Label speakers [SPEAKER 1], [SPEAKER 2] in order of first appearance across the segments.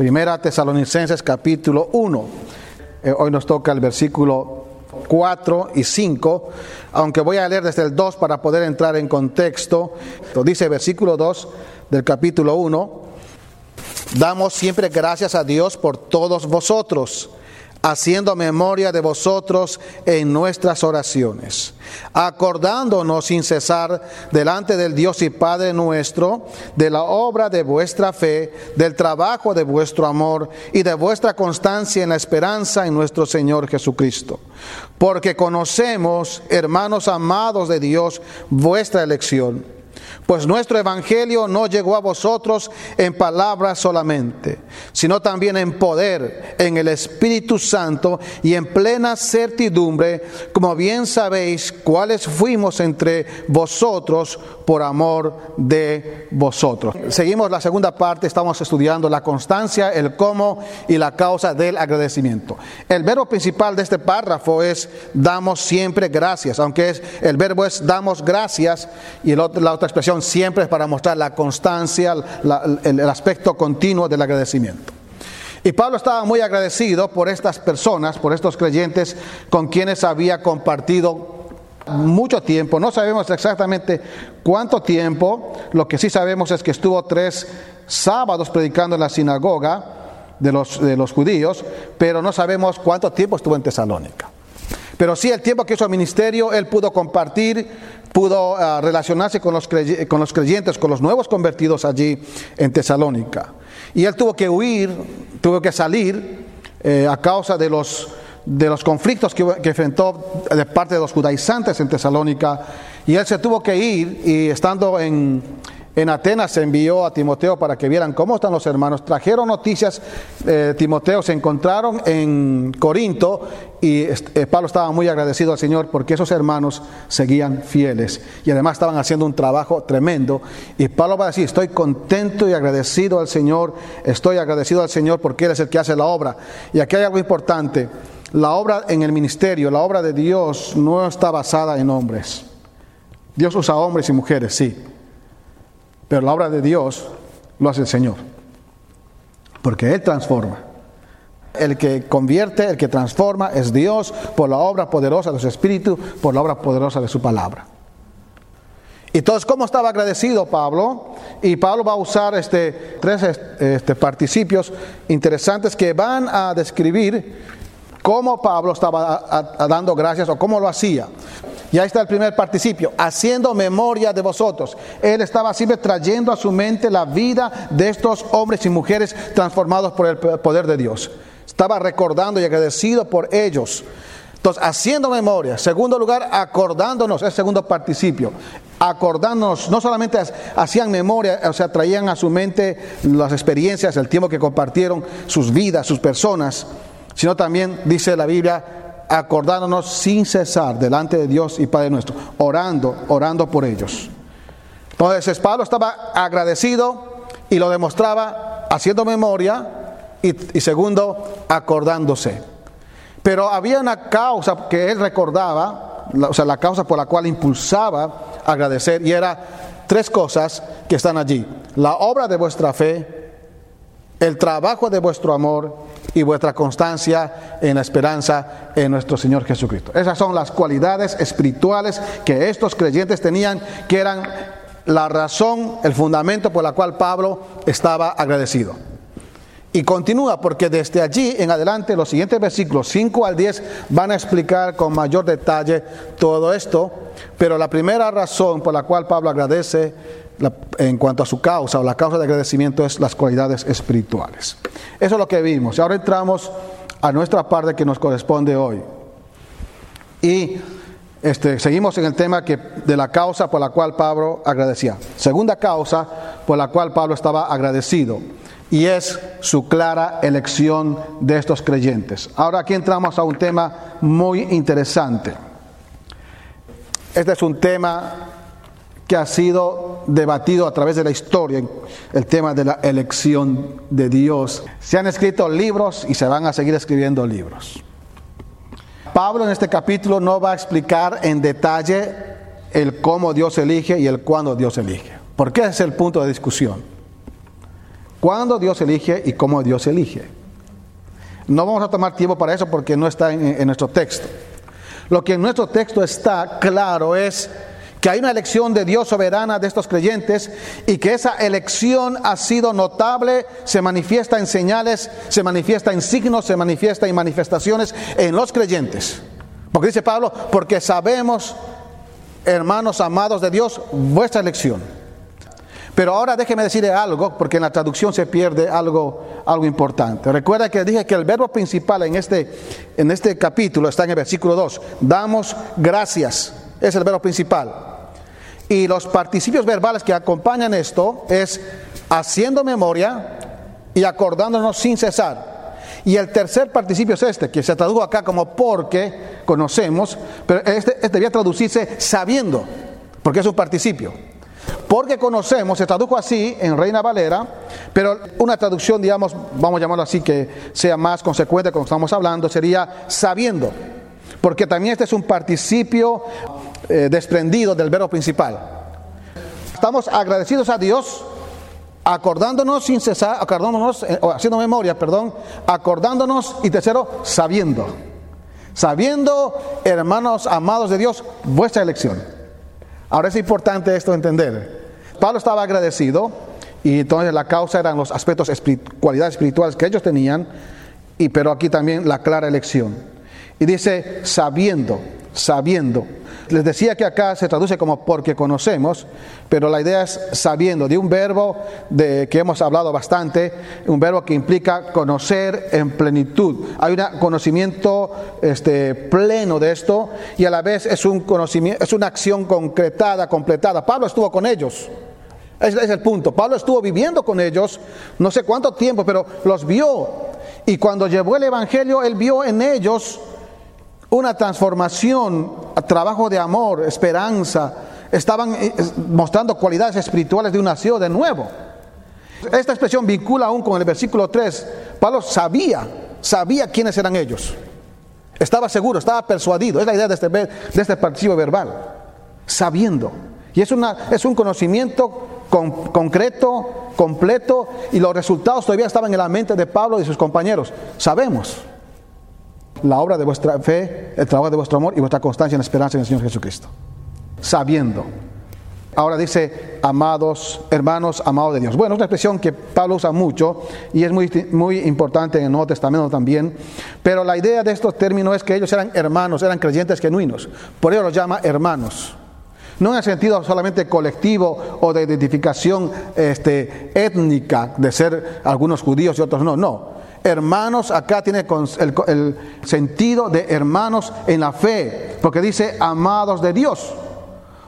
[SPEAKER 1] Primera Tesalonicenses capítulo 1. Eh, hoy nos toca el versículo 4 y 5, aunque voy a leer desde el 2 para poder entrar en contexto. Dice versículo 2 del capítulo 1, damos siempre gracias a Dios por todos vosotros haciendo memoria de vosotros en nuestras oraciones, acordándonos sin cesar delante del Dios y Padre nuestro de la obra de vuestra fe, del trabajo de vuestro amor y de vuestra constancia en la esperanza en nuestro Señor Jesucristo. Porque conocemos, hermanos amados de Dios, vuestra elección pues nuestro Evangelio no llegó a vosotros en palabras solamente, sino también en poder, en el Espíritu Santo y en plena certidumbre, como bien sabéis cuáles fuimos entre vosotros por amor de vosotros. Seguimos la segunda parte, estamos estudiando la constancia, el cómo y la causa del agradecimiento. El verbo principal de este párrafo es damos siempre gracias, aunque es, el verbo es damos gracias y la otra expresión siempre es para mostrar la constancia, el, aspecto continuo del agradecimiento. Y Pablo estaba muy agradecido por estas personas, por estos creyentes con quienes había compartido mucho tiempo. No sabemos exactamente cuánto tiempo, lo que sí sabemos es que estuvo tres sábados predicando en la sinagoga de los, de los judíos, pero no sabemos cuánto tiempo estuvo en Tesalónica. Pero sí el tiempo que hizo ministerio, él pudo compartir, pudo ah, relacionarse con los, creyentes, con los nuevos convertidos allí en Tesalónica. Y él tuvo que huir, tuvo que salir eh, a causa de los, de los conflictos que, enfrentó de parte de los judaizantes en Tesalónica. Y él se tuvo que ir y estando en, en Atenas se envió a Timoteo para que vieran cómo están los hermanos. Trajeron noticias, eh, Timoteo se encontraron en Corinto y eh, Pablo estaba muy agradecido al Señor porque esos hermanos seguían fieles y además estaban haciendo un trabajo tremendo. Y Pablo va a decir, estoy contento y agradecido al Señor, estoy agradecido al Señor porque Él es el que hace la obra. Y aquí hay algo importante, la obra en el ministerio, la obra de Dios no está basada en hombres. Dios usa hombres y mujeres, sí pero la obra de Dios lo hace el Señor. Porque Él transforma. El que convierte, el que transforma es Dios por la obra poderosa de su Espíritu, por la obra poderosa de su palabra. Entonces, ¿cómo estaba agradecido Pablo? Y Pablo va a usar este, tres este, participios interesantes que van a describir cómo Pablo estaba dando gracias o cómo lo hacía. Y ahí está el primer participio, haciendo memoria de vosotros. Él estaba siempre trayendo a su mente la vida de estos hombres y mujeres transformados por el poder de Dios. Estaba recordando y agradecido por ellos. Entonces, haciendo memoria. Segundo lugar, acordándonos, es segundo participio. Acordándonos, no solamente hacían memoria, o sea, traían a su mente las experiencias, el tiempo que compartieron, sus vidas, sus personas, sino también, dice la Biblia, acordándonos sin cesar delante de Dios y Padre nuestro, orando, orando por ellos. Entonces Pablo estaba agradecido y lo demostraba haciendo memoria y, segundo, acordándose. Pero había una causa que él recordaba, o sea, la causa por la cual impulsaba agradecer, y era tres cosas que están allí. La obra de vuestra fe, el trabajo de vuestro amor y vuestra constancia en la esperanza en nuestro Señor Jesucristo. Esas son las cualidades espirituales que estos creyentes tenían, que eran la razón, el fundamento por la cual Pablo estaba agradecido. Y continúa porque desde allí en adelante los siguientes versículos 5 al 10 van a explicar con mayor detalle todo esto, pero la primera razón por la cual Pablo agradece en cuanto a su causa o la causa de agradecimiento es las cualidades espirituales. Eso es lo que vimos. Y ahora entramos a nuestra parte que nos corresponde hoy. Y este, seguimos en el tema de la causa por la cual Pablo agradecía. Segunda causa por la cual Pablo estaba agradecido. Y es su clara elección de estos creyentes. Ahora aquí entramos a un tema muy interesante. Este es un tema que ha sido debatido a través de la historia, el tema de la elección de Dios. Se han escrito libros y se van a seguir escribiendo libros. Pablo en este capítulo no va a explicar en detalle el cómo Dios elige y el cuándo Dios elige, porque ese es el punto de discusión. cuándo Dios elige y cómo Dios elige. No vamos a tomar tiempo para eso porque no está en, en nuestro texto. Lo que en nuestro texto está claro es que hay una elección de Dios soberana de estos creyentes y que esa elección ha sido notable, se manifiesta en señales, se manifiesta en signos, se manifiesta en manifestaciones en los creyentes. Porque dice Pablo, porque sabemos, hermanos amados de Dios, vuestra elección. Pero ahora déjeme decirle algo, porque en la traducción se pierde algo, algo importante. Recuerda que dije que el verbo principal en este, en este capítulo está en el versículo 2. Damos gracias. Es el verbo principal. Y los participios verbales que acompañan esto es haciendo memoria y acordándonos sin cesar. Y el tercer participio es este, que se tradujo acá como porque conocemos, pero este, este debía traducirse sabiendo, porque es un participio. Porque conocemos, se tradujo así en Reina Valera, pero una traducción, digamos, vamos a llamarlo así, que sea más consecuente con lo que estamos hablando, sería sabiendo. Porque también este es un participio eh, desprendido del verbo principal. Estamos agradecidos a Dios, acordándonos sin cesar, acordándonos, eh, haciendo memoria, perdón, acordándonos y tercero, sabiendo. Sabiendo, hermanos amados de Dios, vuestra elección. Ahora es importante esto entender. Pablo estaba agradecido y entonces la causa eran los aspectos, cualidades espirituales que ellos tenían, y pero aquí también la clara elección. Y dice, sabiendo, sabiendo. Les decía que acá se traduce como porque conocemos, pero la idea es sabiendo, de un verbo de que hemos hablado bastante, un verbo que implica conocer en plenitud. Hay un conocimiento este, pleno de esto y a la vez es un conocimiento, es una acción concretada, completada. Pablo estuvo con ellos. Ese es el punto. Pablo estuvo viviendo con ellos no sé cuánto tiempo, pero los vio. Y cuando llevó el Evangelio, él vio en ellos una transformación, trabajo de amor, esperanza, estaban eh, mostrando cualidades espirituales de un nacido de nuevo. Esta expresión vincula aún con el versículo 3. Pablo sabía, sabía quiénes eran ellos. Estaba seguro, estaba persuadido. Es la idea de este, de este verbal. Sabiendo. Y es, una, es un conocimiento concreto, completo, y los resultados todavía estaban en la mente de Pablo y sus compañeros. Sabemos la obra de vuestra fe, el trabajo de vuestro amor y vuestra constancia en la esperanza en el Señor Jesucristo. Sabiendo. Ahora dice, amados hermanos, amados de Dios. Bueno, es una expresión que Pablo usa mucho y es muy, muy importante en el Nuevo Testamento también. Pero la idea de estos términos es que ellos eran hermanos, eran creyentes genuinos. Por ello los llama hermanos. No en el sentido solamente colectivo o de identificación este, étnica, de ser algunos judíos y otros no, no Hermanos, acá tiene el, sentido de hermanos en la fe, porque dice amados de Dios.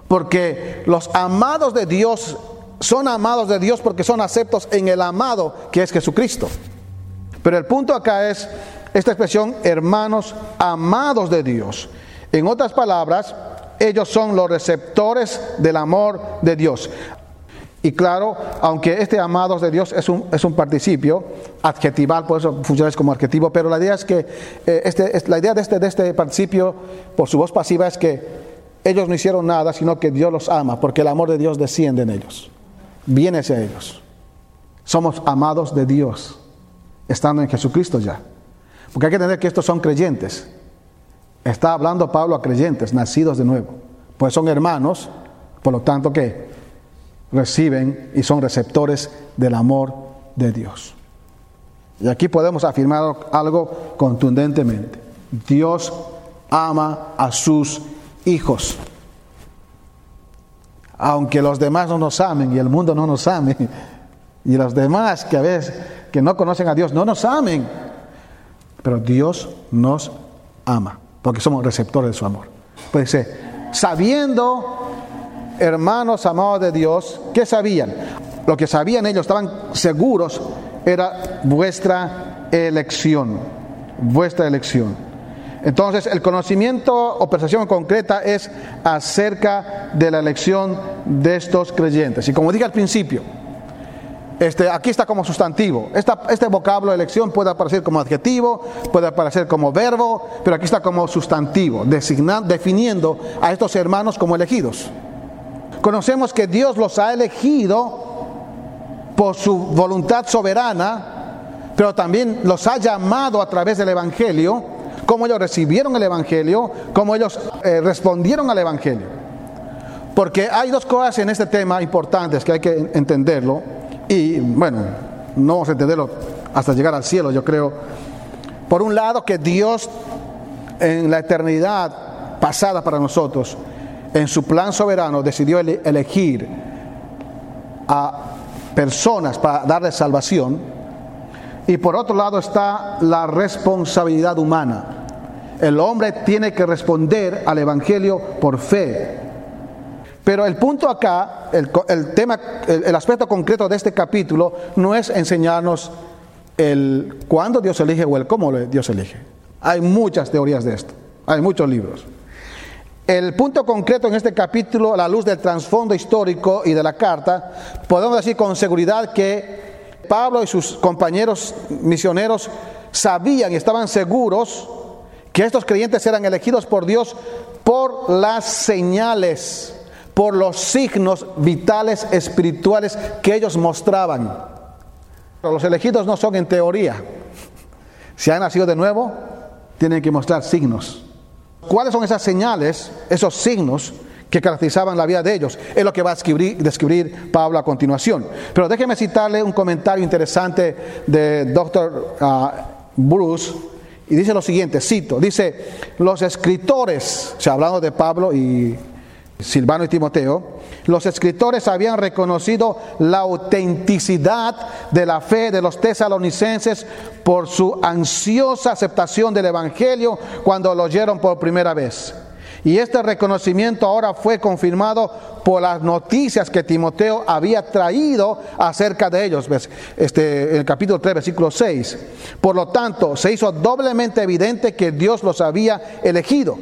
[SPEAKER 1] Porque los amados de Dios son amados de Dios porque son aceptos en el amado que es Jesucristo. Pero el punto acá es esta expresión, hermanos amados de Dios. En otras palabras, ellos son los receptores del amor de Dios. Y claro, aunque este amados de Dios es un, es un participio adjetival, por eso funciona como adjetivo, pero la idea es que eh, este, la idea de este, de este participio, por su voz pasiva, es que ellos no hicieron nada, sino que Dios los ama, porque el amor de Dios desciende en ellos, viene hacia ellos. Somos amados de Dios, estando en Jesucristo ya. Porque hay que entender que estos son creyentes. Está hablando Pablo a creyentes, nacidos de nuevo. Pues son hermanos, por lo tanto, ¿qué? Reciben y son receptores del amor de Dios. Y aquí podemos afirmar algo contundentemente. Dios ama a sus hijos. Aunque los demás no nos amen y el mundo no nos ame, y los demás que a veces que no conocen a Dios no nos amen, pero Dios nos ama, porque somos receptores de su amor. Puede ser, sabiendo hermanos amados de Dios, ¿qué sabían? Lo que sabían ellos, estaban seguros, era vuestra elección, vuestra elección. Entonces, el conocimiento o percepción concreta es acerca de la elección de estos creyentes. Y como dije al principio, este, aquí está como sustantivo. este vocablo elección puede aparecer como adjetivo, puede aparecer como verbo, pero aquí está como sustantivo, definiendo a estos hermanos como elegidos. Conocemos que Dios los ha elegido por su voluntad soberana, pero también los ha llamado a través del Evangelio, cómo ellos recibieron el Evangelio, cómo ellos eh, respondieron al Evangelio. Porque hay dos cosas en este tema importantes que hay que entenderlo, y bueno, no vamos a entenderlo hasta llegar al cielo, yo creo. Por un lado, que Dios en la eternidad pasada para nosotros, en su plan soberano, decidió elegir a personas para darles salvación. Y por otro lado está la responsabilidad humana. El hombre tiene que responder al Evangelio por fe. Pero el punto acá, el, tema, el, aspecto concreto de este capítulo no es enseñarnos el cuándo Dios elige o el cómo Dios elige. Hay muchas teorías de esto, hay muchos libros. El punto concreto en este capítulo, a la luz del trasfondo histórico y de la carta, podemos decir con seguridad que Pablo y sus compañeros misioneros sabían y estaban seguros que estos creyentes eran elegidos por Dios por las señales, por los signos vitales espirituales que ellos mostraban. Los elegidos no son en teoría. Si han nacido de nuevo, tienen que mostrar signos. ¿Cuáles son esas señales, esos signos que caracterizaban la vida de ellos? Es lo que va a describir, Pablo a continuación. Pero déjeme citarle un comentario interesante de Dr. Ah, Bruce. Y dice lo siguiente, cito, dice, los escritores, o sea, hablando de Pablo y Silvano y Timoteo, los escritores habían reconocido la autenticidad de la fe de los tesalonicenses por su ansiosa aceptación del Evangelio cuando lo oyeron por primera vez. Y este reconocimiento ahora fue confirmado por las noticias que Timoteo había traído acerca de ellos. Este, el capítulo 3, versículo 6. Por lo tanto, se hizo doblemente evidente que Dios los había elegido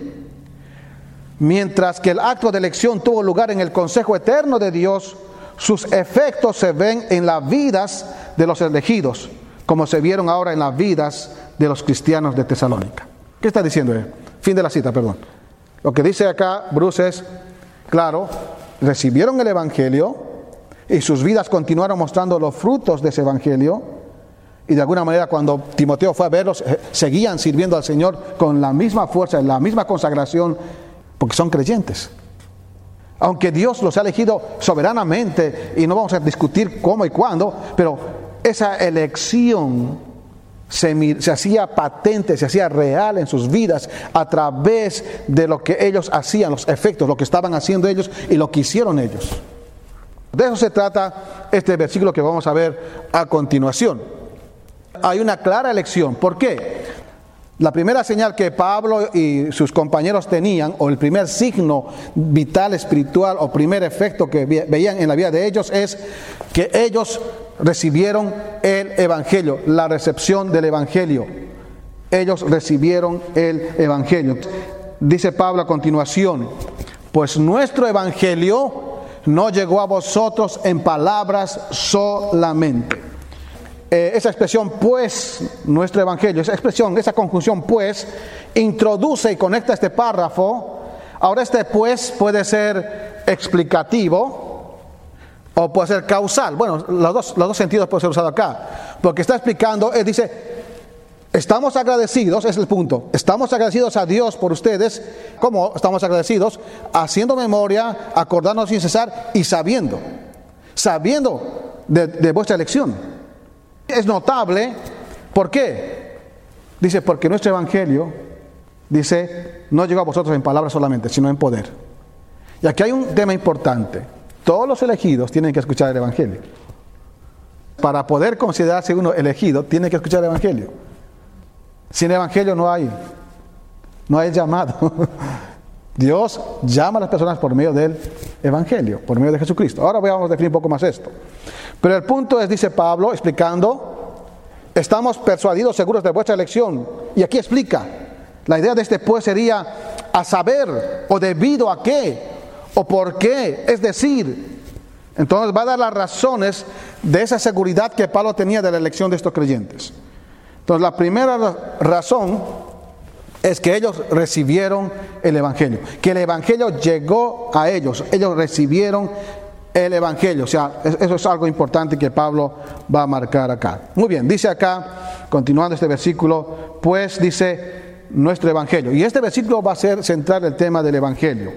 [SPEAKER 1] Mientras que el acto de elección tuvo lugar en el consejo eterno de Dios, sus efectos se ven en las vidas de los elegidos, como se vieron ahora en las vidas de los cristianos de Tesalónica. ¿Qué está diciendo él? Fin de la cita, perdón. Lo que dice acá Bruce es, claro, recibieron el Evangelio y sus vidas continuaron mostrando los frutos de ese Evangelio. Y de alguna manera cuando Timoteo fue a verlos, eh, seguían sirviendo al Señor con la misma fuerza, la misma consagración porque son creyentes. Aunque Dios los ha elegido soberanamente y no vamos a discutir cómo y cuándo, pero esa elección se, hacía patente, se hacía real en sus vidas a través de lo que ellos hacían, los efectos, lo que estaban haciendo ellos y lo que hicieron ellos. De eso se trata este versículo que vamos a ver a continuación. Hay una clara elección. ¿Por qué? La primera señal que Pablo y sus compañeros tenían, o el primer signo vital, espiritual, o primer efecto que veían en la vida de ellos, es que ellos recibieron el Evangelio, la recepción del Evangelio. Ellos recibieron el Evangelio. Dice Pablo a continuación, pues nuestro Evangelio no llegó a vosotros en palabras solamente eh, esa expresión pues, nuestro evangelio, esa expresión, esa conjunción pues, introduce y conecta este párrafo. Ahora este pues puede ser explicativo o puede ser causal. Bueno, los dos, los dos sentidos pueden ser usados acá. Porque está explicando, él dice, estamos agradecidos, es el punto, estamos agradecidos a Dios por ustedes. ¿Cómo estamos agradecidos? Haciendo memoria, acordándonos sin cesar y sabiendo, sabiendo de vuestra elección. Es notable, ¿por qué? Dice, porque nuestro evangelio, dice, no llegó a vosotros en palabras solamente, sino en poder. Y aquí hay un tema importante. Todos los elegidos tienen que escuchar el evangelio. Para poder considerarse uno elegido, tiene que escuchar el evangelio. Sin evangelio no hay, no hay llamado. Dios llama a las personas por medio del Evangelio, por medio de Jesucristo. Ahora vamos a definir un poco más esto. Pero el punto es, dice Pablo, explicando, estamos persuadidos, seguros de vuestra elección. Y aquí explica, la idea de este pues sería a saber o debido a qué o por qué. Es decir, entonces va a dar las razones de esa seguridad que Pablo tenía de la elección de estos creyentes. Entonces la primera razón es que ellos recibieron el Evangelio, que el Evangelio llegó a ellos, ellos recibieron el Evangelio. O sea, eso es algo importante que Pablo va a marcar acá. Muy bien, dice acá, continuando este versículo, pues dice nuestro Evangelio. Y este versículo va a ser central el tema del Evangelio.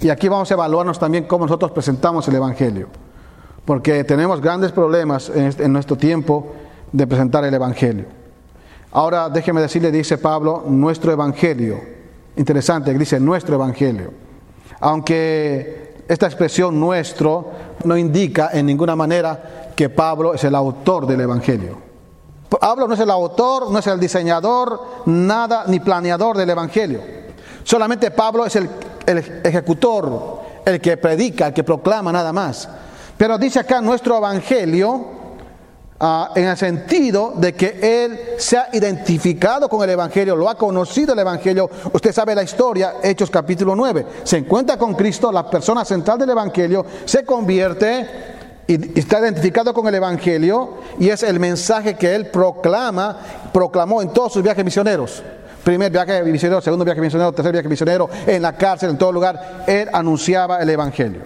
[SPEAKER 1] Y aquí vamos a evaluarnos también cómo nosotros presentamos el Evangelio. Porque tenemos grandes problemas en, este, nuestro tiempo de presentar el Evangelio. Ahora déjeme decirle, dice Pablo, nuestro Evangelio. Interesante, dice nuestro Evangelio. Aunque esta expresión nuestro no indica en ninguna manera que Pablo es el autor del Evangelio. Pablo no es el autor, no es el diseñador, nada, ni planeador del Evangelio. Solamente Pablo es el, el ejecutor, el que predica, el que proclama nada más. Pero dice acá nuestro Evangelio, Ah, en el sentido de que él se ha identificado con el Evangelio, lo ha conocido el Evangelio. Usted sabe la historia, Hechos capítulo 9. Se encuentra con Cristo, la persona central del Evangelio, se convierte y está identificado con el Evangelio y es el mensaje que él proclama, proclamó en todos sus viajes misioneros. Primer viaje misionero, segundo viaje misionero, tercer viaje misionero, en la cárcel, en todo lugar, él anunciaba el Evangelio.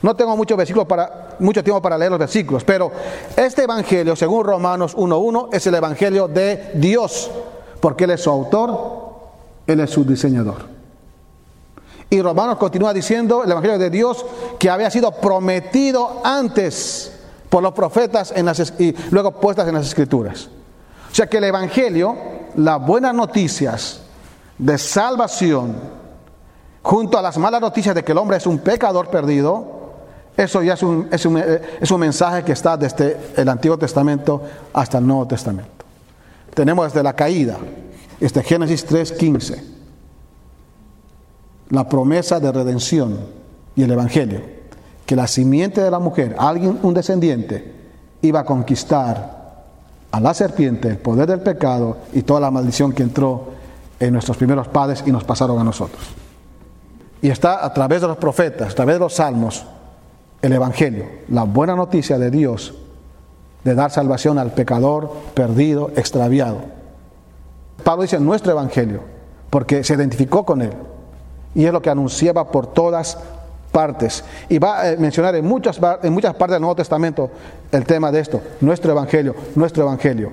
[SPEAKER 1] No tengo mucho, versículos para, mucho tiempo para leer los versículos, pero este Evangelio, según Romanos 1.1, es el Evangelio de Dios, porque Él es su autor, Él es su diseñador. Y Romanos continúa diciendo el Evangelio de Dios que había sido prometido antes por los profetas en las, y luego puestas en las escrituras. O sea que el Evangelio, las buenas noticias de salvación, junto a las malas noticias de que el hombre es un pecador perdido, eso ya es un, es un, es un mensaje que está desde el Antiguo Testamento hasta el Nuevo Testamento. Tenemos desde la caída, este Génesis 3:15, la promesa de redención y el Evangelio, que la simiente de la mujer, alguien, un descendiente, iba a conquistar a la serpiente, el poder del pecado y toda la maldición que entró en nuestros primeros padres y nos pasaron a nosotros. Y está a través de los profetas, a través de los salmos, el Evangelio, la buena noticia de Dios de dar salvación al pecador perdido, extraviado. Pablo dice nuestro Evangelio, porque se identificó con él. Y es lo que anunciaba por todas partes. Y va a mencionar en muchas, en muchas partes del Nuevo Testamento el tema de esto, nuestro Evangelio, nuestro Evangelio.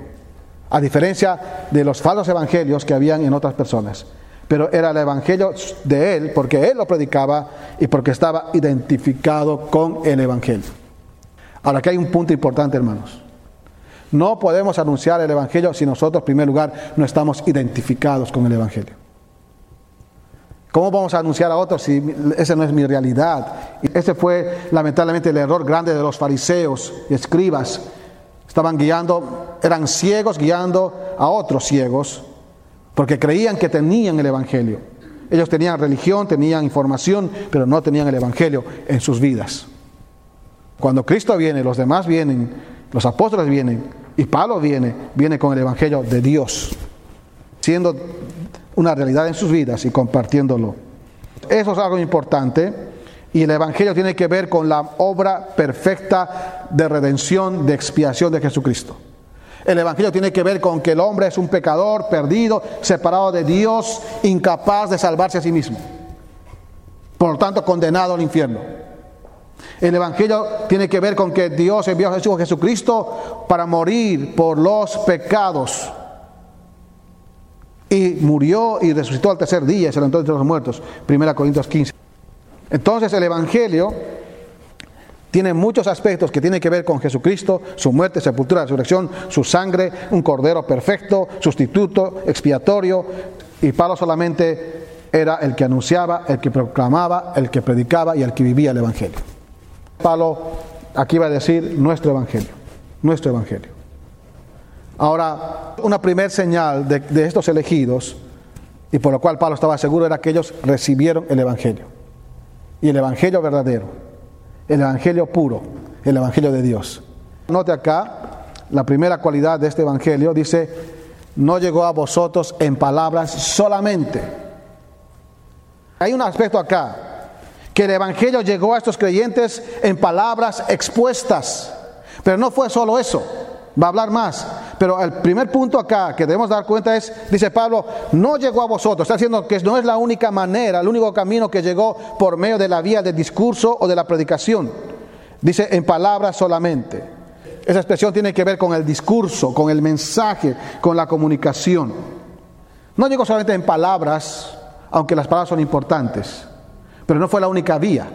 [SPEAKER 1] A diferencia de los falsos evangelios que habían en otras personas pero era el evangelio de él porque él lo predicaba y porque estaba identificado con el evangelio. Ahora aquí hay un punto importante, hermanos. No podemos anunciar el evangelio si nosotros, en primer lugar, no estamos identificados con el evangelio. ¿Cómo vamos a anunciar a otros si esa no es mi realidad? Ese fue lamentablemente el error grande de los fariseos y escribas. Estaban guiando, eran ciegos guiando a otros ciegos porque creían que tenían el Evangelio. Ellos tenían religión, tenían información, pero no tenían el Evangelio en sus vidas. Cuando Cristo viene, los demás vienen, los apóstoles vienen, y Pablo viene, viene con el Evangelio de Dios, siendo una realidad en sus vidas y compartiéndolo. Eso es algo importante y el Evangelio tiene que ver con la obra perfecta de redención, de expiación de Jesucristo. El Evangelio tiene que ver con que el hombre es un pecador, perdido, separado de Dios, incapaz de salvarse a sí mismo. Por lo tanto, condenado al infierno. El Evangelio tiene que ver con que Dios envió a Jesucristo para morir por los pecados. Y murió y resucitó al tercer día y se levantó entre los muertos. 1 Corintios 15. Entonces el Evangelio tiene muchos aspectos que tienen que ver con Jesucristo, su muerte, sepultura, resurrección, su sangre, un cordero perfecto, sustituto, expiatorio. Y Pablo solamente era el que anunciaba, el que proclamaba, el que predicaba y el que vivía el Evangelio. Pablo aquí va a decir nuestro Evangelio, nuestro Evangelio. Ahora, una primer señal de, de estos elegidos, y por lo cual Pablo estaba seguro, era que ellos recibieron el Evangelio. Y el Evangelio verdadero el Evangelio puro, el Evangelio de Dios. Note acá la primera cualidad de este Evangelio, dice, no llegó a vosotros en palabras solamente. Hay un aspecto acá, que el Evangelio llegó a estos creyentes en palabras expuestas, pero no fue solo eso, va a hablar más. Pero el primer punto acá que debemos dar cuenta es, dice Pablo, no llegó a vosotros. Está diciendo que no es la única manera, el único camino que llegó por medio de la vía del discurso o de la predicación. Dice en palabras solamente. Esa expresión tiene que ver con el discurso, con el mensaje, con la comunicación. No llegó solamente en palabras, aunque las palabras son importantes, pero no fue la única vía.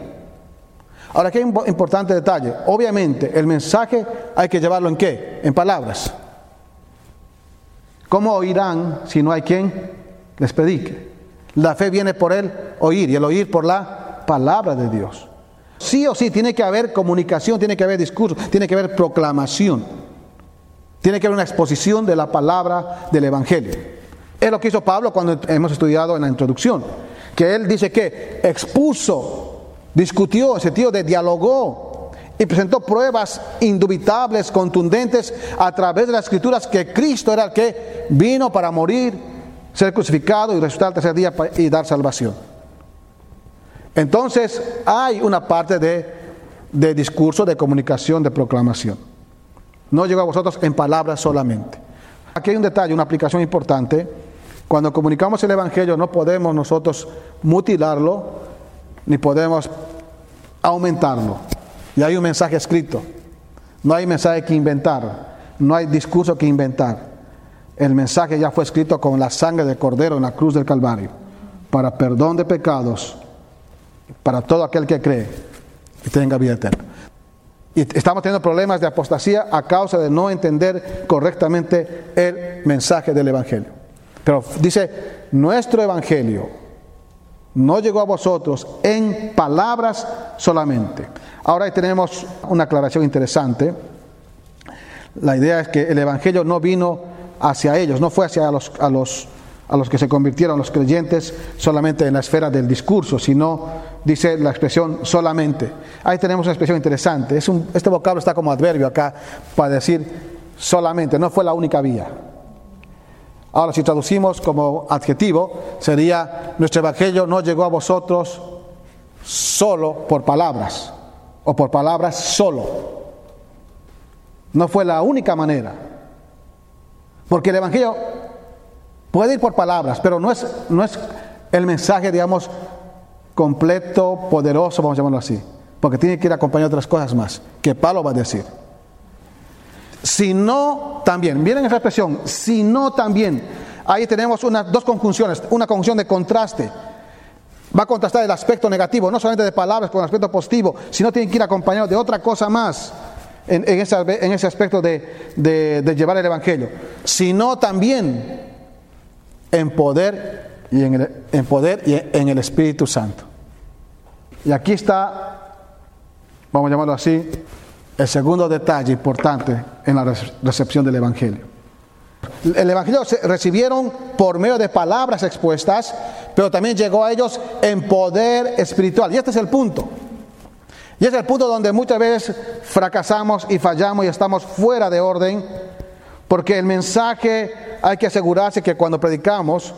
[SPEAKER 1] Ahora, un importante detalle. Obviamente, el mensaje hay que llevarlo en qué? En palabras. ¿Cómo oirán si no hay quien les predique? La fe viene por el oír y el oír por la palabra de Dios. Sí o sí, tiene que haber comunicación, tiene que haber discurso, tiene que haber proclamación. Tiene que haber una exposición de la palabra del Evangelio. Es lo que hizo Pablo cuando hemos estudiado en la introducción. Que él dice que expuso, discutió, ese tío de dialogó y presentó pruebas indubitables, contundentes a través de las escrituras que Cristo era el que vino para morir ser crucificado y resucitar el tercer día y dar salvación. Entonces hay una parte de, de discurso, de comunicación, de proclamación. No llegó a vosotros en palabras solamente. Aquí hay un detalle, una aplicación importante. Cuando comunicamos el Evangelio no podemos nosotros mutilarlo, ni podemos aumentarlo. Y hay un mensaje escrito. No hay mensaje que inventar. No hay discurso que inventar. El mensaje ya fue escrito con la sangre de cordero en la cruz del Calvario, para perdón de pecados, para todo aquel que cree y tenga vida eterna. Y estamos teniendo problemas de apostasía a causa de no entender correctamente el mensaje del Evangelio. Pero dice, nuestro Evangelio no llegó a vosotros en palabras solamente. Ahora tenemos una aclaración interesante. La idea es que el Evangelio no vino hacia ellos, no fue hacia los, a, los, a los que se convirtieron, los creyentes, solamente en la esfera del discurso, sino, dice la expresión solamente. Ahí tenemos una expresión interesante. Este vocablo está como adverbio acá para decir solamente, no fue la única vía. Ahora, si traducimos como adjetivo, sería, nuestro evangelio no llegó a vosotros solo por palabras, o por palabras solo. No fue la única manera. Porque el Evangelio puede ir por palabras, pero no es, no es el mensaje, digamos, completo, poderoso, vamos a llamarlo así. Porque tiene que ir acompañado de otras cosas más, que Pablo va a decir. Si no, también, miren esa expresión, si no, también. Ahí tenemos unas dos conjunciones, una conjunción de contraste. Va a contrastar el aspecto negativo, no solamente de palabras con el aspecto positivo, sino tiene que ir acompañado de otra cosa más en, ese, aspecto de, llevar el Evangelio, sino también en poder y en en poder y en el Espíritu Santo. Y aquí está, vamos a llamarlo así, el segundo detalle importante en la recepción del Evangelio. El Evangelio se recibieron por medio de palabras expuestas, pero también llegó a ellos en poder espiritual. Y este es el punto. Y es el punto donde muchas veces fracasamos y fallamos y estamos fuera de orden, porque el mensaje hay que asegurarse que cuando predicamos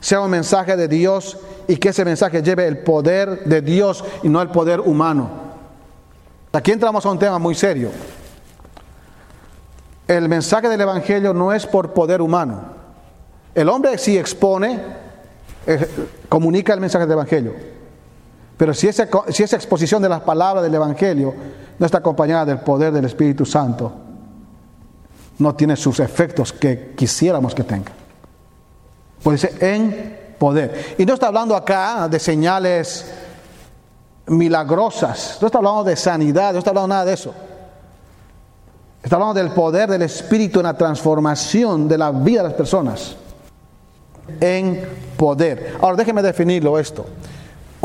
[SPEAKER 1] sea un mensaje de Dios y que ese mensaje lleve el poder de Dios y no el poder humano. Aquí entramos a un tema muy serio. El mensaje del Evangelio no es por poder humano. El hombre sí expone, eh, comunica el mensaje del Evangelio. Pero si esa, si exposición de las palabras del Evangelio no está acompañada del poder del Espíritu Santo, no tiene sus efectos que quisiéramos que tenga. Pues en poder. Y no está hablando acá de señales milagrosas, no está hablando de sanidad, no está hablando nada de eso. Está hablando del poder del Espíritu en la transformación de la vida de las personas. En poder. Ahora déjeme definirlo esto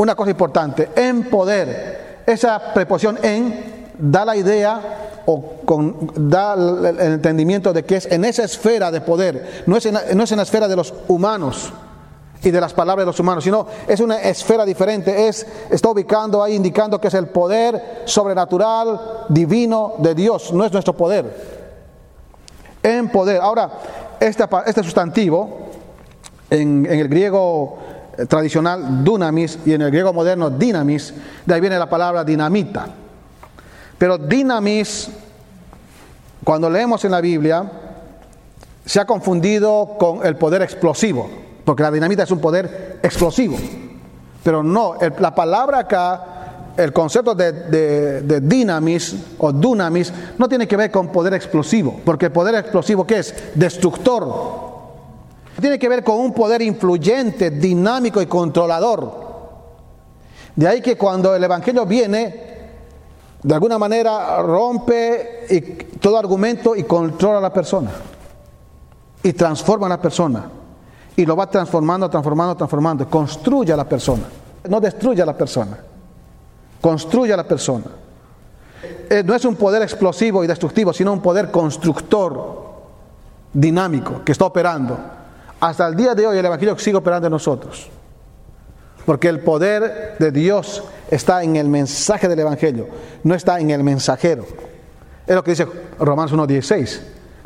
[SPEAKER 1] una cosa importante, en poder. Esa preposición en da la idea o da el entendimiento de que es en esa esfera de poder, no es en, no es en la esfera de los humanos y de las palabras de los humanos, sino es una esfera diferente, es, está ubicando ahí, indicando que es el poder sobrenatural, divino de Dios, no es nuestro poder. En poder. Ahora, este, este sustantivo, en, en el griego eh, tradicional dunamis y en el griego moderno dinamis, de ahí viene la palabra dinamita. Pero dinamis, cuando leemos en la Biblia, se ha confundido con el poder explosivo, porque la dinamita es un poder explosivo. Pero no, la palabra acá el concepto de, de, dinamis o dunamis no tiene que ver con poder explosivo, porque el poder explosivo ¿qué es? Destructor. Tiene que ver con un poder influyente, dinámico y controlador. De ahí que cuando el Evangelio viene, de alguna manera rompe y, todo argumento y controla a la persona. Y transforma a la persona. Y lo va transformando, transformando, transformando. Construye a la persona. No destruye a la persona. Construye a la persona. Eh, no es un poder explosivo y destructivo, sino un poder constructor, dinámico, que está operando. Hasta el día de hoy el Evangelio sigue operando en nosotros. Porque el poder de Dios está en el mensaje del Evangelio, no está en el mensajero. Es lo que dice Romanos 1.16.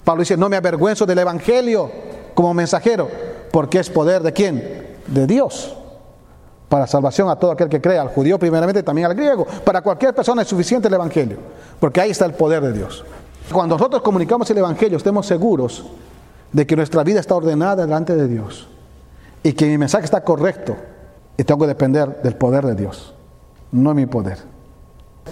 [SPEAKER 1] Pablo dice, no me avergüenzo del Evangelio como mensajero, porque es poder de quién? De Dios. Para salvación a todo aquel que crea, al judío primeramente, también al griego. Para cualquier persona es suficiente el Evangelio, porque ahí está el poder de Dios. Cuando nosotros comunicamos el Evangelio, estemos seguros de que nuestra vida está ordenada delante de Dios y que mi mensaje está correcto y tengo que depender del poder de Dios, no mi poder.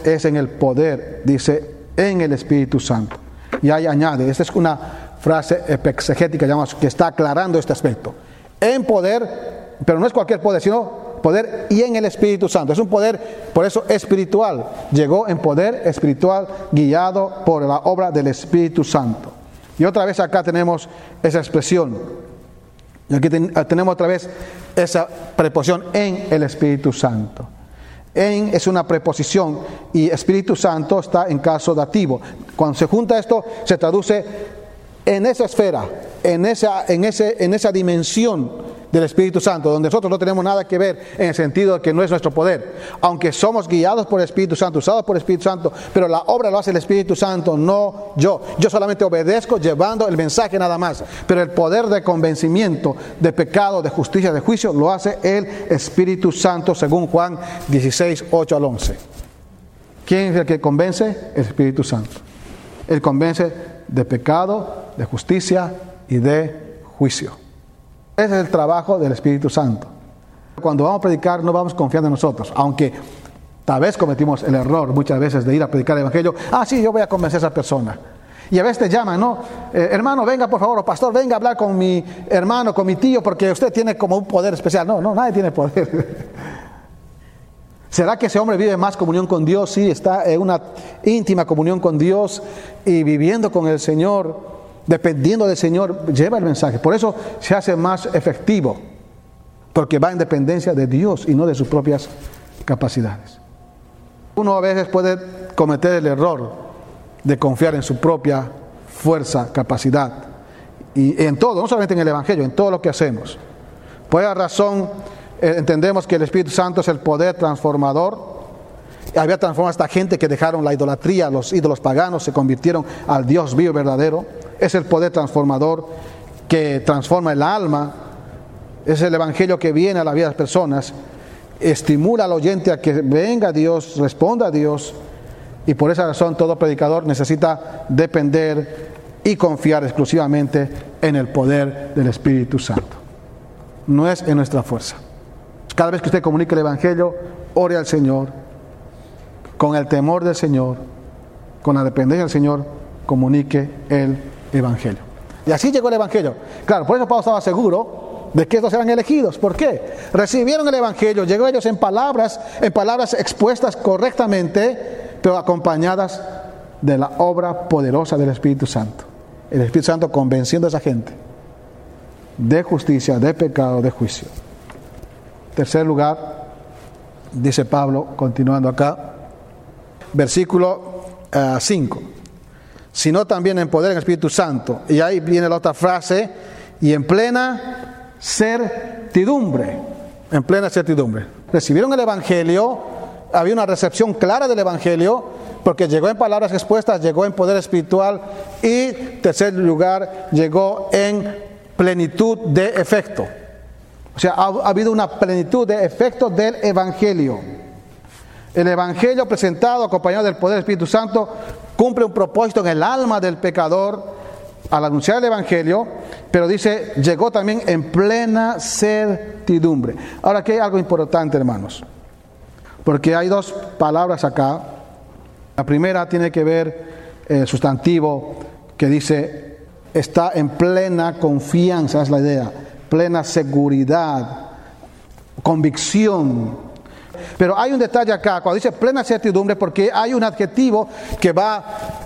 [SPEAKER 1] Es en el poder, dice, en el Espíritu Santo. Y ahí añade, esta es una frase exegética que está aclarando este aspecto. En poder, pero no es cualquier poder, sino poder y en el Espíritu Santo. Es un poder, por eso espiritual. Llegó en poder espiritual guiado por la obra del Espíritu Santo. Y otra vez acá tenemos esa expresión. Y aquí tenemos otra vez esa preposición en el Espíritu Santo. En es una preposición y Espíritu Santo está en caso dativo. Cuando se junta esto, se traduce en esa esfera, en esa, en ese, en esa dimensión del Espíritu Santo, donde nosotros no tenemos nada que ver en el sentido de que no es nuestro poder, aunque somos guiados por el Espíritu Santo, usados por el Espíritu Santo, pero la obra lo hace el Espíritu Santo, no yo. Yo solamente obedezco llevando el mensaje nada más, pero el poder de convencimiento de pecado, de justicia, de juicio, lo hace el Espíritu Santo, según Juan 16, 8 al 11. ¿Quién es el que convence? El Espíritu Santo. Él convence de pecado, de justicia y de juicio. Ese es el trabajo del Espíritu Santo. Cuando vamos a predicar no vamos confiando en nosotros, aunque tal vez cometimos el error muchas veces de ir a predicar el Evangelio. Ah, sí, yo voy a convencer a esa persona. Y a veces te llaman, ¿no? Eh, hermano, venga por favor, o pastor, venga a hablar con mi hermano, con mi tío, porque usted tiene como un poder especial. No, no, nadie tiene poder. ¿Será que ese hombre vive más comunión con Dios? Sí, está en una íntima comunión con Dios y viviendo con el Señor dependiendo del Señor, lleva el mensaje. Por eso se hace más efectivo, porque va en dependencia de Dios y no de sus propias capacidades. Uno a veces puede cometer el error de confiar en su propia fuerza, capacidad, y en todo, no solamente en el Evangelio, en todo lo que hacemos. Por esa razón eh, entendemos que el Espíritu Santo es el poder transformador. Había transformado esta gente que dejaron la idolatría, los ídolos paganos, se convirtieron al Dios vivo verdadero. Es el poder transformador que transforma el alma, es el evangelio que viene a la vida de las personas, estimula al oyente a que venga a Dios, responda a Dios, y por esa razón todo predicador necesita depender y confiar exclusivamente en el poder del Espíritu Santo. No es en nuestra fuerza. Cada vez que usted comunique el Evangelio, ore al Señor, con el temor del Señor, con la dependencia del Señor, comunique el evangelio. Y así llegó el evangelio. Claro, por eso Pablo estaba seguro de que estos eran elegidos. ¿Por qué? Recibieron el evangelio, llegó a ellos en palabras, en palabras expuestas correctamente, pero acompañadas de la obra poderosa del Espíritu Santo. El Espíritu Santo convenciendo a esa gente de justicia, de pecado, de juicio. Tercer lugar, dice Pablo, continuando acá, versículo 5. Eh, sino también en poder en el Espíritu Santo. Y ahí viene la otra frase, y en plena certidumbre, en plena certidumbre. Recibieron el Evangelio, había una recepción clara del Evangelio, porque llegó en palabras expuestas, llegó en poder espiritual y, tercer lugar, llegó en plenitud de efecto. O sea, ha, ha habido una plenitud de efecto del Evangelio. El Evangelio presentado, acompañado del poder del Espíritu Santo, cumple un propósito en el alma del pecador al anunciar el Evangelio, pero dice, llegó también en plena certidumbre. Ahora aquí hay algo importante, hermanos. porque hay dos palabras acá. La primera tiene que ver el sustantivo que dice está en plena confianza, es la idea, plena seguridad, convicción. Pero hay un detalle acá, cuando dice plena certidumbre, porque hay un adjetivo que va,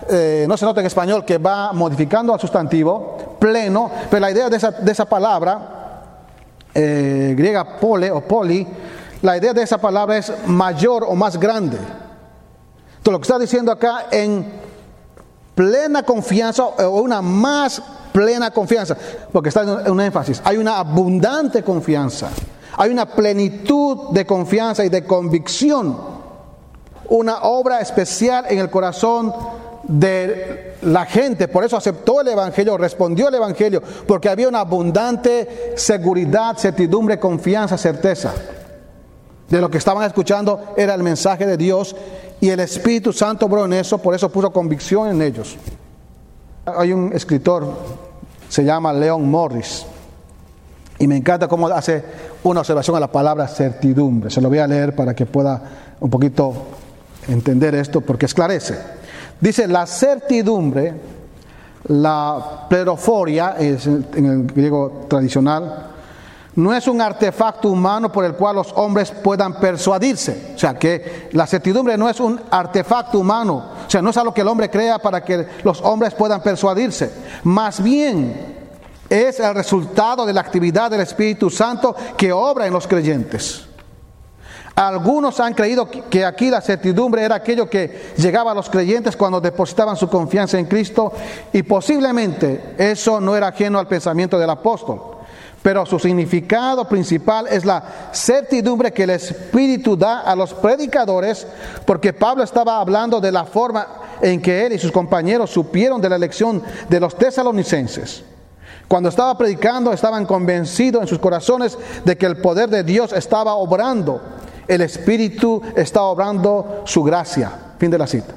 [SPEAKER 1] eh, no se nota en español, que va modificando al sustantivo, pleno, pero la idea de esa, de esa palabra, eh, griega pole o poli, la idea de esa palabra es mayor o más grande. Entonces lo que está diciendo acá en plena confianza o una más plena confianza, porque está en un énfasis, hay una abundante confianza, hay una plenitud de confianza y de convicción, una obra especial en el corazón de la gente, por eso aceptó el Evangelio, respondió al Evangelio, porque había una abundante seguridad, certidumbre, confianza, certeza. De lo que estaban escuchando era el mensaje de Dios y el Espíritu Santo obró en eso, por eso puso convicción en ellos. Hay un escritor, se llama Leon Morris, y me encanta cómo hace una observación a la palabra certidumbre. Se lo voy a leer para que pueda un poquito entender esto, porque esclarece. Dice, la certidumbre, la pleroforia, es en el griego tradicional, no es un artefacto humano por el cual los hombres puedan persuadirse. O sea, que la certidumbre no es un artefacto humano. O sea, no es algo que el hombre crea para que los hombres puedan persuadirse. Más bien es el resultado de la actividad del Espíritu Santo que obra en los creyentes. Algunos han creído que aquí la certidumbre era aquello que llegaba a los creyentes cuando depositaban su confianza en Cristo y posiblemente eso no era ajeno al pensamiento del apóstol pero su significado principal es la certidumbre que el Espíritu da a los predicadores, porque Pablo estaba hablando de la forma en que él y sus compañeros supieron de la elección de los tesalonicenses. Cuando estaba predicando, estaban convencidos en sus corazones de que el poder de Dios estaba obrando, el Espíritu estaba obrando su gracia. Fin de la cita.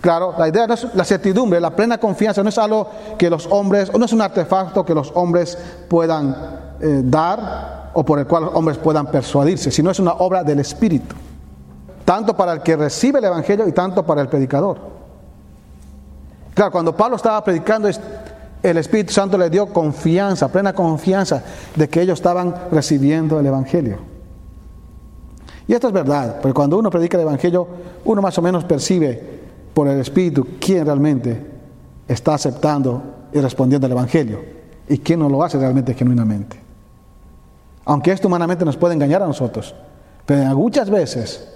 [SPEAKER 1] Claro, la idea no es la certidumbre, la plena confianza, no es algo que los hombres, no es un artefacto que los hombres puedan eh, dar o por el cual los hombres puedan persuadirse, sino es una obra del Espíritu, tanto para el que recibe el Evangelio y tanto para el predicador. Claro, cuando Pablo estaba predicando, el Espíritu Santo le dio confianza, plena confianza de que ellos estaban recibiendo el Evangelio. Y esto es verdad, porque cuando uno predica el Evangelio, uno más o menos percibe por el Espíritu quién realmente está aceptando y respondiendo al Evangelio y quién no lo hace realmente genuinamente. Aunque esto humanamente nos puede engañar a nosotros, pero muchas veces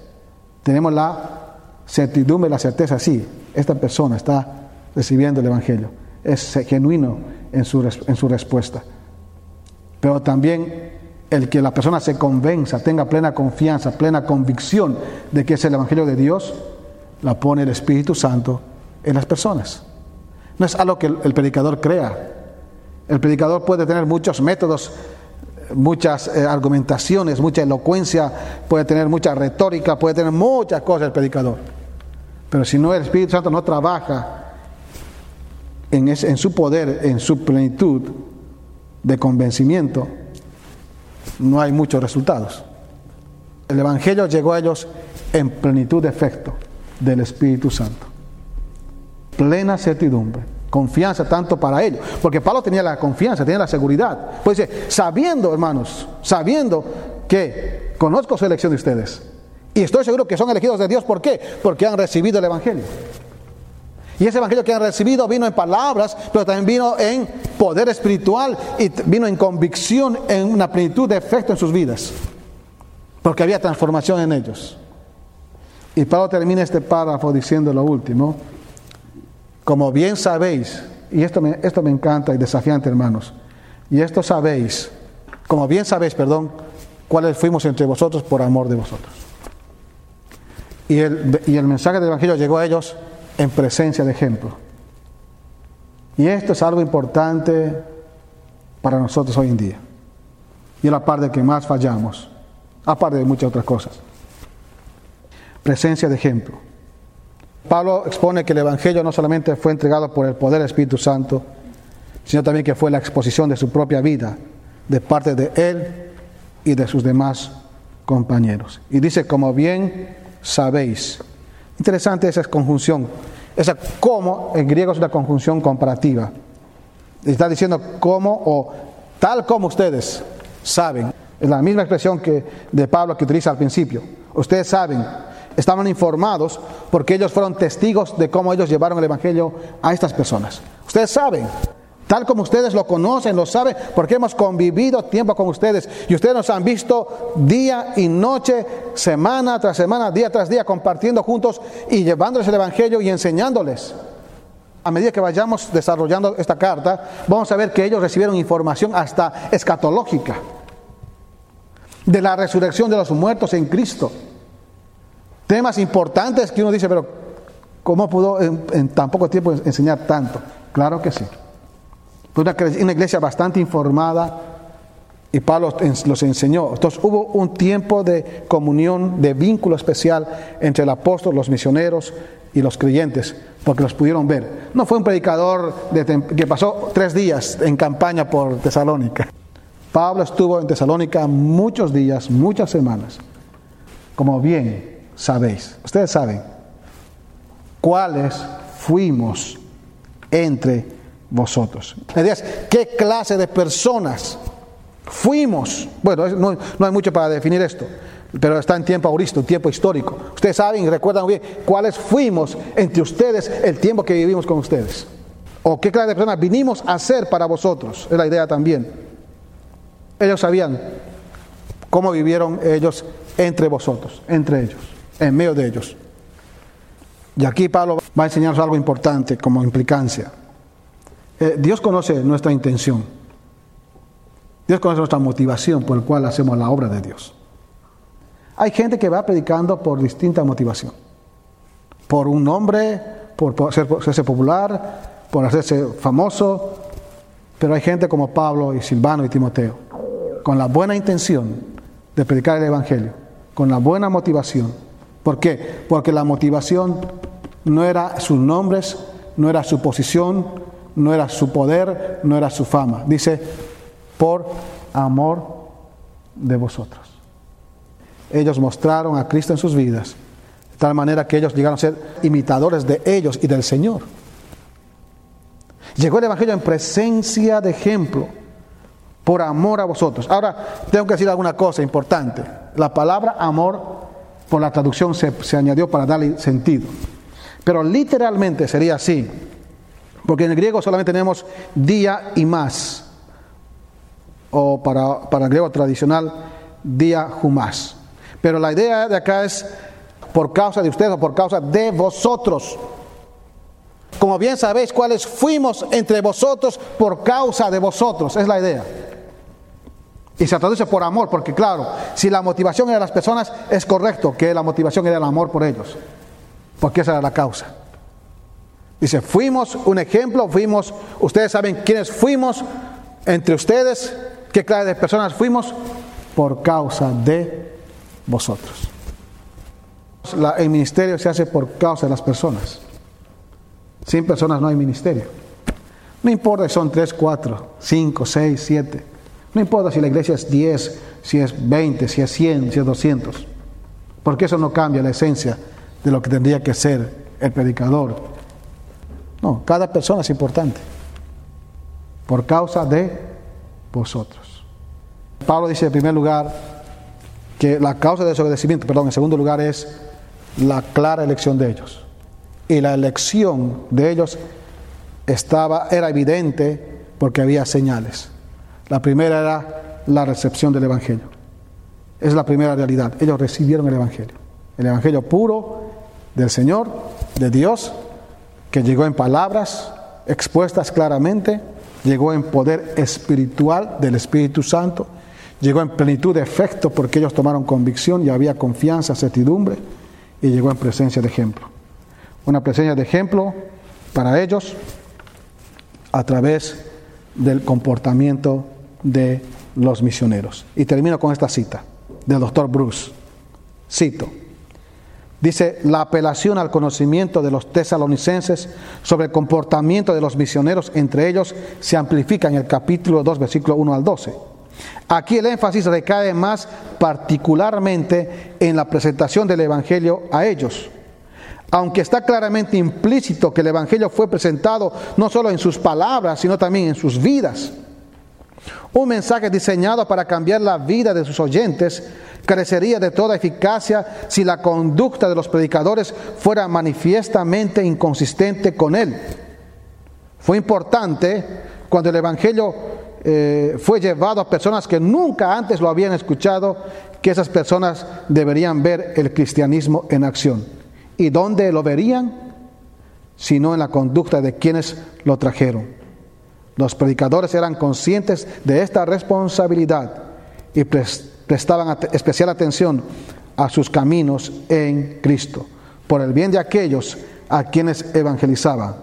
[SPEAKER 1] tenemos la certidumbre, la certeza, sí, esta persona está recibiendo el Evangelio, es genuino en su, en su respuesta. Pero también el que la persona se convenza, tenga plena confianza, plena convicción de que es el Evangelio de Dios, la pone el Espíritu Santo en las personas. No es algo que el, predicador crea. El predicador puede tener muchos métodos, muchas eh, argumentaciones, mucha elocuencia, puede tener mucha retórica, puede tener muchas cosas el predicador. Pero si no el Espíritu Santo no trabaja en, su poder, en su plenitud de convencimiento, no hay muchos resultados. El Evangelio llegó a ellos en plenitud de efecto del Espíritu Santo. Plena certidumbre, confianza tanto para ellos, porque Pablo tenía la confianza, tenía la seguridad. Pues dice, sabiendo, hermanos, sabiendo que conozco su elección de ustedes. Y estoy seguro que son elegidos de Dios. ¿Por qué? Porque han recibido el Evangelio. Y ese Evangelio que han recibido vino en palabras, pero también vino en poder espiritual y vino en convicción, en una plenitud de efecto en sus vidas. Porque había transformación en ellos. Y Pablo termina este párrafo diciendo lo último, como bien sabéis, y esto me, esto me encanta y desafiante hermanos, y esto sabéis, como bien sabéis, perdón, cuáles fuimos entre vosotros por amor de vosotros. Y el, y el mensaje del Evangelio llegó a ellos en presencia de ejemplo. Y esto es algo importante para nosotros hoy en día. Y es la parte que más fallamos, aparte de muchas otras cosas presencia de ejemplo. Pablo expone que el Evangelio no solamente fue entregado por el poder del Espíritu Santo, sino también que fue la exposición de su propia vida de parte de él y de sus demás compañeros. Y dice, como bien sabéis. Interesante esa conjunción. Esa como en griego es una conjunción comparativa. Está diciendo como o tal como ustedes saben. Es la misma expresión que de Pablo que utiliza al principio. Ustedes saben, estaban informados porque ellos fueron testigos de cómo ellos llevaron el Evangelio a estas personas. Ustedes saben, tal como ustedes lo conocen, lo saben, porque hemos convivido tiempo con ustedes y ustedes nos han visto día y noche, semana tras semana, día tras día, compartiendo juntos y llevándoles el Evangelio y enseñándoles. A medida que vayamos desarrollando esta carta, vamos a ver que ellos recibieron información hasta escatológica de la resurrección de los muertos en Cristo. Temas importantes que uno dice, pero ¿cómo pudo en, tan poco tiempo enseñar tanto? Claro que sí. Una, una iglesia bastante informada y Pablo los enseñó. Entonces hubo un tiempo de comunión, de vínculo especial entre el apóstol, los misioneros y los creyentes, porque los pudieron ver. No fue un predicador que pasó tres días en campaña por Tesalónica. Pablo estuvo en Tesalónica muchos días, muchas semanas, como bien sabéis, ustedes saben, cuáles fuimos entre vosotros. La idea es, ¿qué clase de personas fuimos? Bueno, no, hay mucho para definir esto, pero está en tiempo auristo, tiempo histórico. Ustedes saben y recuerdan bien cuáles fuimos entre ustedes el tiempo que vivimos con ustedes. O qué clase de personas vinimos a ser para vosotros, es la idea también. Ellos sabían cómo vivieron ellos entre vosotros, entre ellos en medio de ellos. Y aquí Pablo va a enseñarnos algo importante como implicancia. Eh, Dios conoce nuestra intención. Dios conoce nuestra motivación por la cual hacemos la obra de Dios. Hay gente que va predicando por distinta motivación. Por un nombre, por, por hacerse popular, por hacerse famoso. Pero hay gente como Pablo y Silvano y Timoteo, con la buena intención de predicar el Evangelio, con la buena motivación ¿Por qué? Porque la motivación no era sus nombres, no era su posición, no era su poder, no era su fama. Dice, por amor de vosotros. Ellos mostraron a Cristo en sus vidas, de tal manera que ellos llegaron a ser imitadores de ellos y del Señor. Llegó el Evangelio en presencia de ejemplo, por amor a vosotros. Ahora, tengo que decir alguna cosa importante. La palabra amor por la traducción se, añadió para darle sentido. Pero literalmente sería así, porque en el griego solamente tenemos día y más, o para, para el griego tradicional, día jumás. Pero la idea de acá es por causa de ustedes o por causa de vosotros. Como bien sabéis cuáles fuimos entre vosotros por causa de vosotros, es la idea. Y se traduce por amor, porque claro, si la motivación era las personas, es correcto que la motivación era el amor por ellos, porque esa era la causa. Dice, fuimos un ejemplo, fuimos, ustedes saben quiénes fuimos entre ustedes, qué clase de personas fuimos, por causa de vosotros. el ministerio se hace por causa de las personas. Sin personas no hay ministerio. No importa si son tres, cuatro, cinco, seis, siete. No importa si la iglesia es 10, si es 20, si es 100, si es 200, porque eso no cambia la esencia de lo que tendría que ser el predicador. No, cada persona es importante, por causa de vosotros. Pablo dice en primer lugar que la causa de desobedecimiento, perdón, en segundo lugar es la clara elección de ellos. Y la elección de ellos estaba, era evidente porque había señales. La primera era la recepción del Evangelio. Es la primera realidad. Ellos recibieron el Evangelio. El Evangelio puro del Señor, de Dios, que llegó en palabras expuestas claramente, llegó en poder espiritual del Espíritu Santo, llegó en plenitud de efecto porque ellos tomaron convicción y había confianza, certidumbre, y llegó en presencia de ejemplo. Una presencia de ejemplo para ellos a través del comportamiento de los misioneros. Y termino con esta cita del doctor Bruce. Cito. Dice, la apelación al conocimiento de los tesalonicenses sobre el comportamiento de los misioneros entre ellos se amplifica en el capítulo 2, versículo 1 al 12. Aquí el énfasis recae más particularmente en la presentación del Evangelio a ellos. Aunque está claramente implícito que el Evangelio fue presentado no solo en sus palabras, sino también en sus vidas. Un mensaje diseñado para cambiar la vida de sus oyentes carecería de toda eficacia si la conducta de los predicadores fuera manifiestamente inconsistente con él. Fue importante cuando el Evangelio eh, fue llevado a personas que nunca antes lo habían escuchado, que esas personas deberían ver el cristianismo en acción. ¿Y dónde lo verían? Sino en la conducta de quienes lo trajeron. Los predicadores eran conscientes de esta responsabilidad y prestaban especial atención a sus caminos en Cristo, por el bien de aquellos a quienes evangelizaban.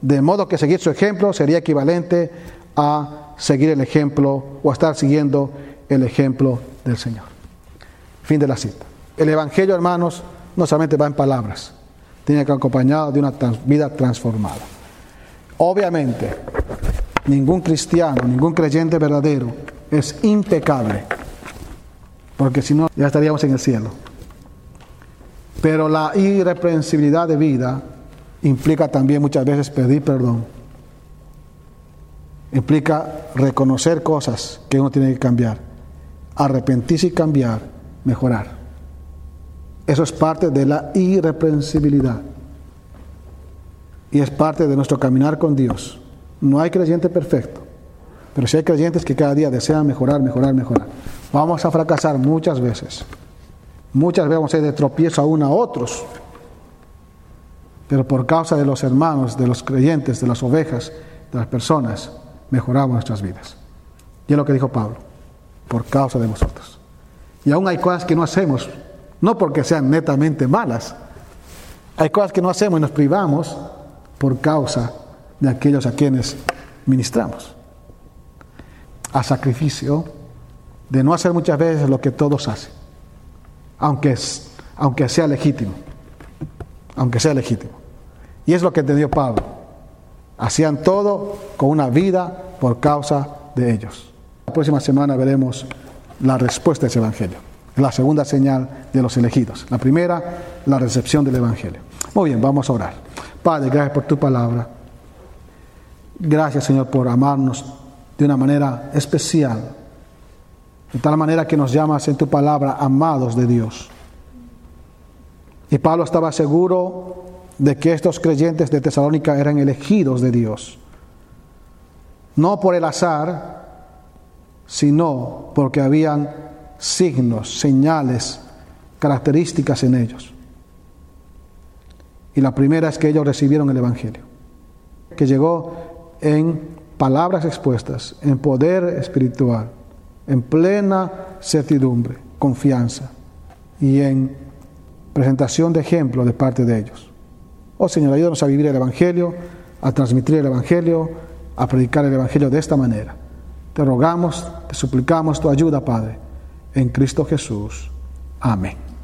[SPEAKER 1] De modo que seguir su ejemplo sería equivalente a seguir el ejemplo o a estar siguiendo el ejemplo del Señor. Fin de la cita. El Evangelio, hermanos, no solamente va en palabras, tiene que acompañado de una vida transformada. Obviamente, ningún cristiano, ningún creyente verdadero es impecable porque si no ya estaríamos en el cielo. Pero la irreprensibilidad de vida implica también muchas veces pedir perdón. Implica reconocer cosas que uno tiene que cambiar, arrepentirse y cambiar, mejorar. Eso es parte de la irreprensibilidad. Y es parte de nuestro caminar con Dios. No hay creyente perfecto, pero si hay creyentes que cada día desean mejorar, mejorar, mejorar. Vamos a fracasar muchas veces. Muchas veces vamos a ir de tropiezo aún a otros. Pero por causa de los hermanos, de los creyentes, de las ovejas, de las personas, mejoramos nuestras vidas. Y es lo que dijo Pablo, por causa de vosotros. Y aún hay cosas que no hacemos, no porque sean netamente malas. Hay cosas que no hacemos y nos privamos por causa de aquellos a quienes ministramos. A sacrificio de no hacer muchas veces lo que todos hacen, aunque, aunque sea legítimo, aunque sea legítimo. Y es lo que entendió Pablo. Hacían todo con una vida por causa de ellos. La próxima semana veremos la respuesta de ese Evangelio, la segunda señal de los elegidos. La primera, la recepción del Evangelio. Muy bien, vamos a orar. Padre, gracias por tu palabra. Gracias, Señor, por amarnos de una manera especial de tal manera que nos llamas en tu palabra amados de Dios. Y Pablo estaba seguro de que estos creyentes de Tesalónica eran elegidos de Dios. No por el azar, sino porque habían signos, señales, características en ellos. Y la primera es que ellos recibieron el Evangelio, que llegó en palabras expuestas, en poder espiritual en plena certidumbre, confianza y en presentación de ejemplo de parte de ellos. Oh Señor, ayúdanos a vivir el Evangelio, a transmitir el Evangelio, a predicar el Evangelio de esta manera. Te rogamos, te suplicamos tu ayuda, Padre, en Cristo Jesús. Amén.